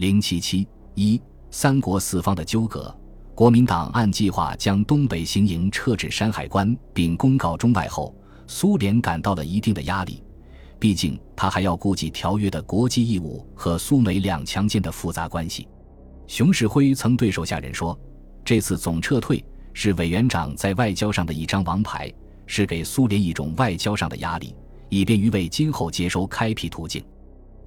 零七七一三国四方的纠葛。国民党按计划将东北行营撤至山海关，并公告中外后，苏联感到了一定的压力。毕竟他还要顾及条约的国际义务和苏美两强间的复杂关系。熊式辉曾对手下人说：“这次总撤退是委员长在外交上的一张王牌，是给苏联一种外交上的压力，以便于为今后接收开辟途径。”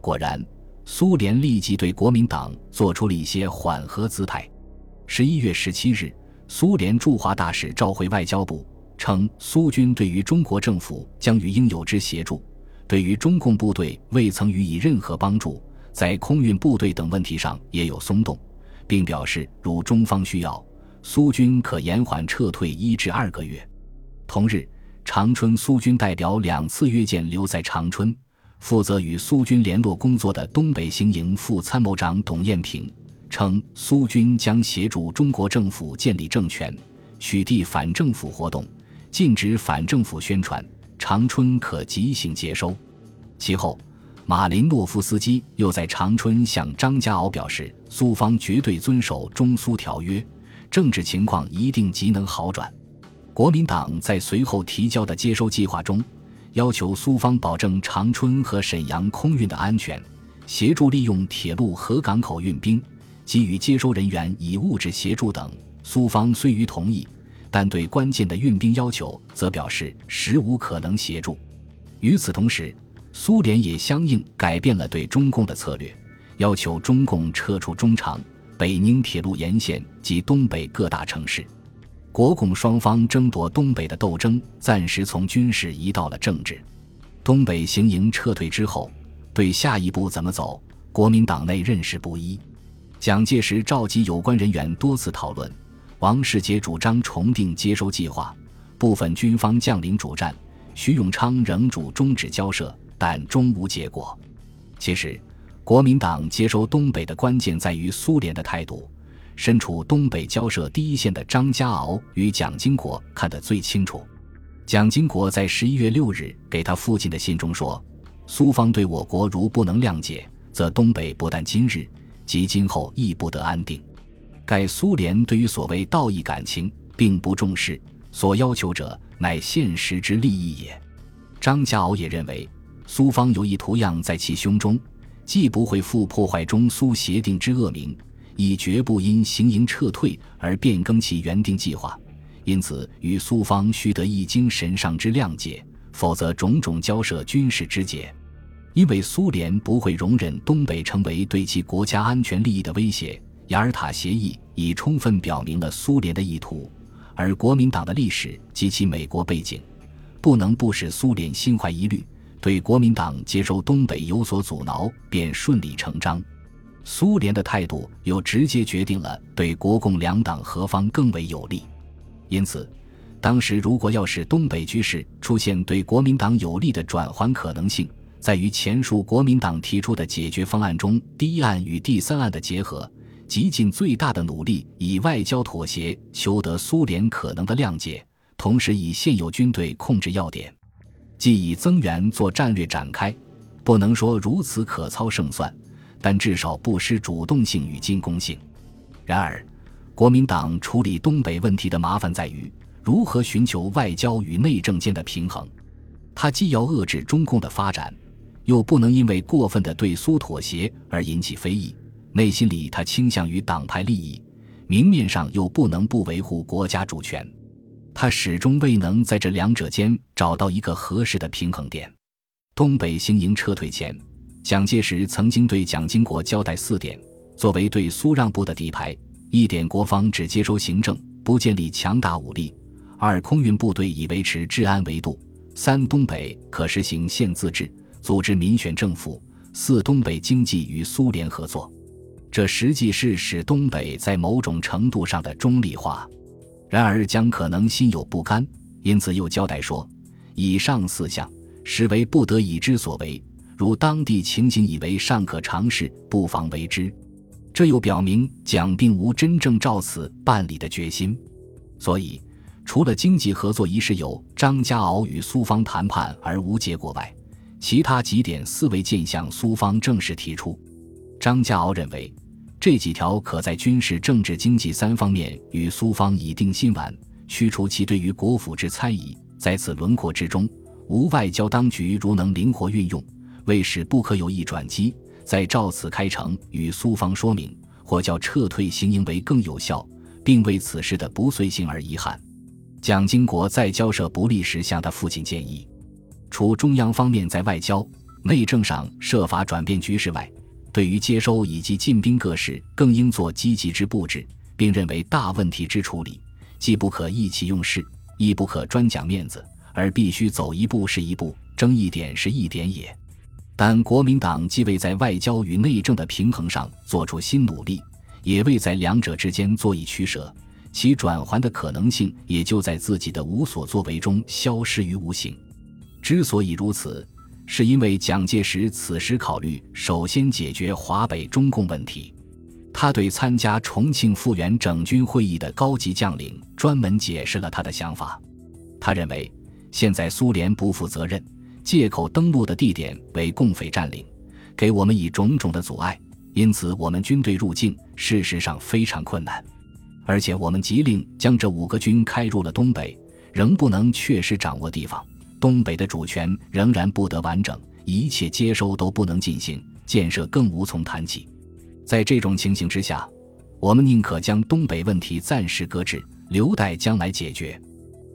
果然，苏联立即对国民党做出了一些缓和姿态。十一月十七日，苏联驻华大使召回外交部，称苏军对于中国政府将予应有之协助，对于中共部队未曾予以任何帮助，在空运部队等问题上也有松动，并表示如中方需要，苏军可延缓撤退一至二个月。同日，长春苏军代表两次约见留在长春、负责与苏军联络工作的东北行营副参谋长董彦平。称苏军将协助中国政府建立政权，取缔反政府活动，禁止反政府宣传。长春可即行接收。其后，马林诺夫斯基又在长春向张家敖表示，苏方绝对遵守中苏条约，政治情况一定极能好转。国民党在随后提交的接收计划中，要求苏方保证长春和沈阳空运的安全，协助利用铁路和港口运兵。给予接收人员以物质协助等，苏方虽于同意，但对关键的运兵要求则表示实无可能协助。与此同时，苏联也相应改变了对中共的策略，要求中共撤出中长、北宁铁路沿线及东北各大城市。国共双方争夺东北的斗争暂时从军事移到了政治。东北行营撤退之后，对下一步怎么走，国民党内认识不一。蒋介石召集有关人员多次讨论，王世杰主张重定接收计划，部分军方将领主战，徐永昌仍主终止交涉，但终无结果。其实，国民党接收东北的关键在于苏联的态度。身处东北交涉第一线的张家敖与蒋经国看得最清楚。蒋经国在十一月六日给他父亲的信中说：“苏方对我国如不能谅解，则东北不但今日。”及今后亦不得安定。盖苏联对于所谓道义感情并不重视，所要求者乃现实之利益也。张家敖也认为，苏方有意图样在其胸中，既不会负破坏中苏协定之恶名，亦绝不因行营撤退而变更其原定计划。因此，与苏方须得一经神上之谅解，否则种种交涉军事之节。因为苏联不会容忍东北成为对其国家安全利益的威胁，雅尔塔协议已充分表明了苏联的意图，而国民党的历史及其美国背景，不能不使苏联心怀疑虑，对国民党接收东北有所阻挠，便顺理成章。苏联的态度又直接决定了对国共两党何方更为有利，因此，当时如果要使东北局势出现对国民党有利的转圜可能性，在于前述国民党提出的解决方案中，第一案与第三案的结合，极尽最大的努力以外交妥协求得苏联可能的谅解，同时以现有军队控制要点，既以增援做战略展开，不能说如此可操胜算，但至少不失主动性与进攻性。然而，国民党处理东北问题的麻烦在于如何寻求外交与内政间的平衡，他既要遏制中共的发展。又不能因为过分的对苏妥协而引起非议，内心里他倾向于党派利益，明面上又不能不维护国家主权，他始终未能在这两者间找到一个合适的平衡点。东北行营撤退前，蒋介石曾经对蒋经国交代四点，作为对苏让步的底牌：一点，国方只接收行政，不建立强大武力；二，空运部队以维持治安为度；三，东北可实行县自治。组织民选政府，四东北经济与苏联合作，这实际是使东北在某种程度上的中立化。然而将可能心有不甘，因此又交代说：以上四项实为不得已之所为，如当地情形以为尚可尝试，不妨为之。这又表明蒋并无真正照此办理的决心。所以，除了经济合作一事由张家敖与苏方谈判而无结果外，其他几点思维渐向苏方正式提出。张家敖认为，这几条可在军事、政治、经济三方面与苏方已定心丸，驱除其对于国府之猜疑。在此轮廓之中，无外交当局如能灵活运用，为使不可有意转机，在照此开城与苏方说明，或叫撤退行营为更有效，并为此事的不遂性而遗憾。蒋经国在交涉不利时向他父亲建议，除中央方面在外交、内政上设法转变局势外，对于接收以及进兵各事，更应做积极之布置，并认为大问题之处理，既不可意气用事，亦不可专讲面子，而必须走一步是一步，争一点是一点也。但国民党既未在外交与内政的平衡上做出新努力，也未在两者之间做一取舍，其转圜的可能性也就在自己的无所作为中消失于无形。之所以如此。是因为蒋介石此时考虑首先解决华北中共问题，他对参加重庆复员整军会议的高级将领专门解释了他的想法。他认为，现在苏联不负责任，借口登陆的地点为共匪占领，给我们以种种的阻碍，因此我们军队入境事实上非常困难。而且我们急令将这五个军开入了东北，仍不能确实掌握地方。东北的主权仍然不得完整，一切接收都不能进行，建设更无从谈起。在这种情形之下，我们宁可将东北问题暂时搁置，留待将来解决。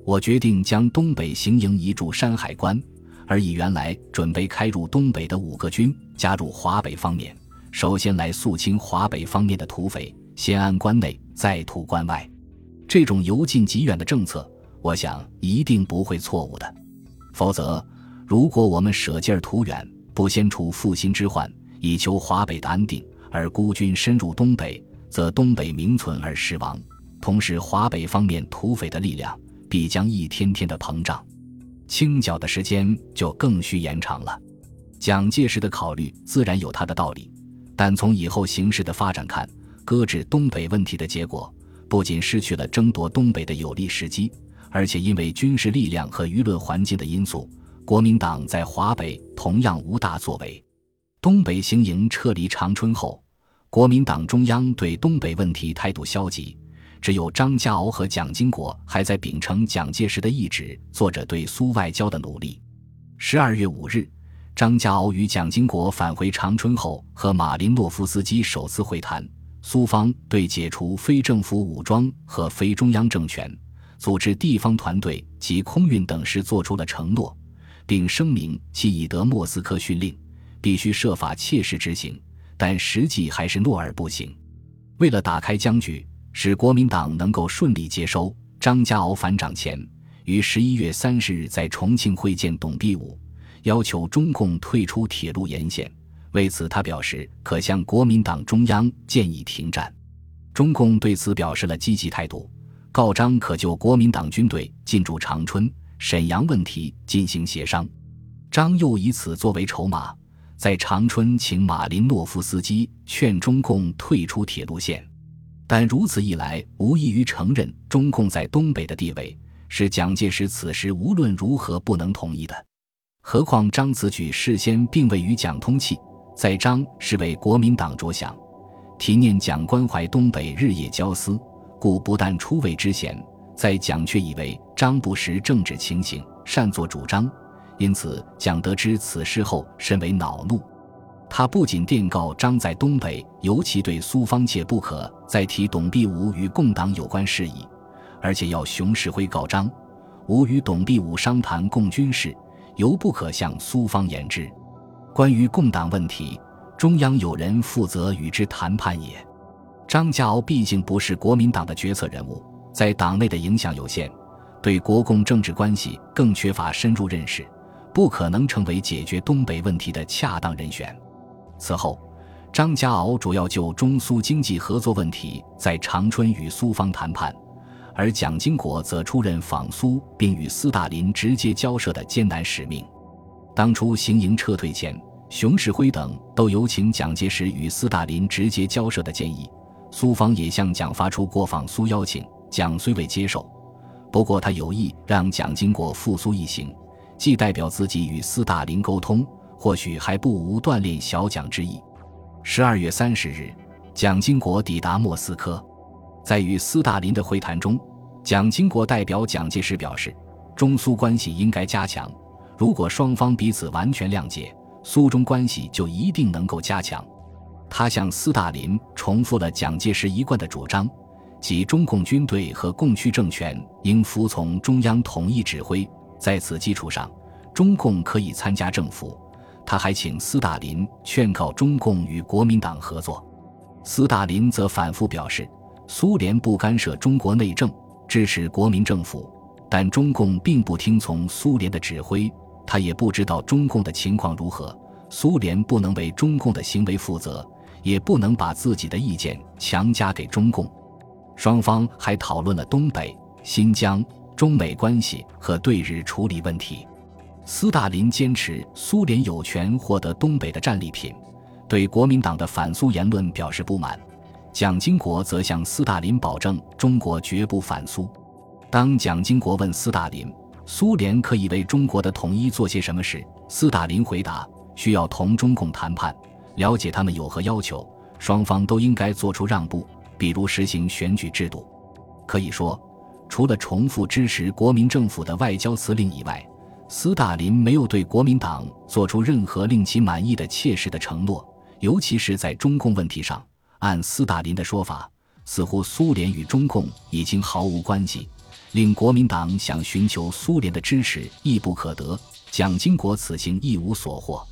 我决定将东北行营移驻山海关，而以原来准备开入东北的五个军加入华北方面，首先来肃清华北方面的土匪，先安关内，再图关外。这种由近及远的政策，我想一定不会错误的。否则，如果我们舍近图远，不先除负心之患，以求华北的安定，而孤军深入东北，则东北名存而实亡。同时，华北方面土匪的力量必将一天天的膨胀，清剿的时间就更需延长了。蒋介石的考虑自然有他的道理，但从以后形势的发展看，搁置东北问题的结果，不仅失去了争夺东北的有利时机。而且因为军事力量和舆论环境的因素，国民党在华北同样无大作为。东北行营撤离长春后，国民党中央对东北问题态度消极，只有张家敖和蒋经国还在秉承蒋介石的意志，做着对苏外交的努力。十二月五日，张家敖与蒋经国返回长春后，和马林诺夫斯基首次会谈，苏方对解除非政府武装和非中央政权。组织地方团队及空运等事做出了承诺，并声明其已得莫斯科训令，必须设法切实执行，但实际还是诺而不行。为了打开僵局，使国民党能够顺利接收张家敖返掌前，于十一月三十日在重庆会见董必武，要求中共退出铁路沿线。为此，他表示可向国民党中央建议停战。中共对此表示了积极态度。告张可就国民党军队进驻长春、沈阳问题进行协商，张又以此作为筹码，在长春请马林诺夫斯基劝中共退出铁路线，但如此一来，无异于承认中共在东北的地位，是蒋介石此时无论如何不能同意的。何况张此举事先并未与蒋通气，在张是为国民党着想，体念蒋关怀东北日夜交思。故不但出位之嫌，在蒋却以为张不识政治情形，擅作主张，因此蒋得知此事后甚为恼怒。他不仅电告张在东北，尤其对苏方切不可再提董必武与共党有关事宜，而且要熊式辉告张，吾与董必武商谈共军事，尤不可向苏方言之。关于共党问题，中央有人负责与之谈判也。张家敖毕竟不是国民党的决策人物，在党内的影响有限，对国共政治关系更缺乏深入认识，不可能成为解决东北问题的恰当人选。此后，张家敖主要就中苏经济合作问题在长春与苏方谈判，而蒋经国则出任访苏并与斯大林直接交涉的艰难使命。当初行营撤退前，熊式辉等都有请蒋介石与斯大林直接交涉的建议。苏方也向蒋发出过访苏邀请，蒋虽未接受，不过他有意让蒋经过赴苏一行，既代表自己与斯大林沟通，或许还不无锻炼小蒋之意。十二月三十日，蒋经国抵达莫斯科，在与斯大林的会谈中，蒋经国代表蒋介石表示，中苏关系应该加强。如果双方彼此完全谅解，苏中关系就一定能够加强。他向斯大林重复了蒋介石一贯的主张，即中共军队和共区政权应服从中央统一指挥。在此基础上，中共可以参加政府。他还请斯大林劝告中共与国民党合作。斯大林则反复表示，苏联不干涉中国内政，支持国民政府，但中共并不听从苏联的指挥。他也不知道中共的情况如何，苏联不能为中共的行为负责。也不能把自己的意见强加给中共。双方还讨论了东北、新疆、中美关系和对日处理问题。斯大林坚持苏联有权获得东北的战利品，对国民党的反苏言论表示不满。蒋经国则向斯大林保证，中国绝不反苏。当蒋经国问斯大林，苏联可以为中国的统一做些什么时，斯大林回答：需要同中共谈判。了解他们有何要求，双方都应该做出让步，比如实行选举制度。可以说，除了重复支持国民政府的外交辞令以外，斯大林没有对国民党做出任何令其满意的切实的承诺。尤其是在中共问题上，按斯大林的说法，似乎苏联与中共已经毫无关系，令国民党想寻求苏联的支持亦不可得。蒋经国此行一无所获。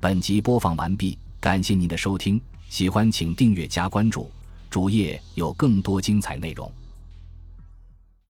本集播放完毕，感谢您的收听，喜欢请订阅加关注，主页有更多精彩内容。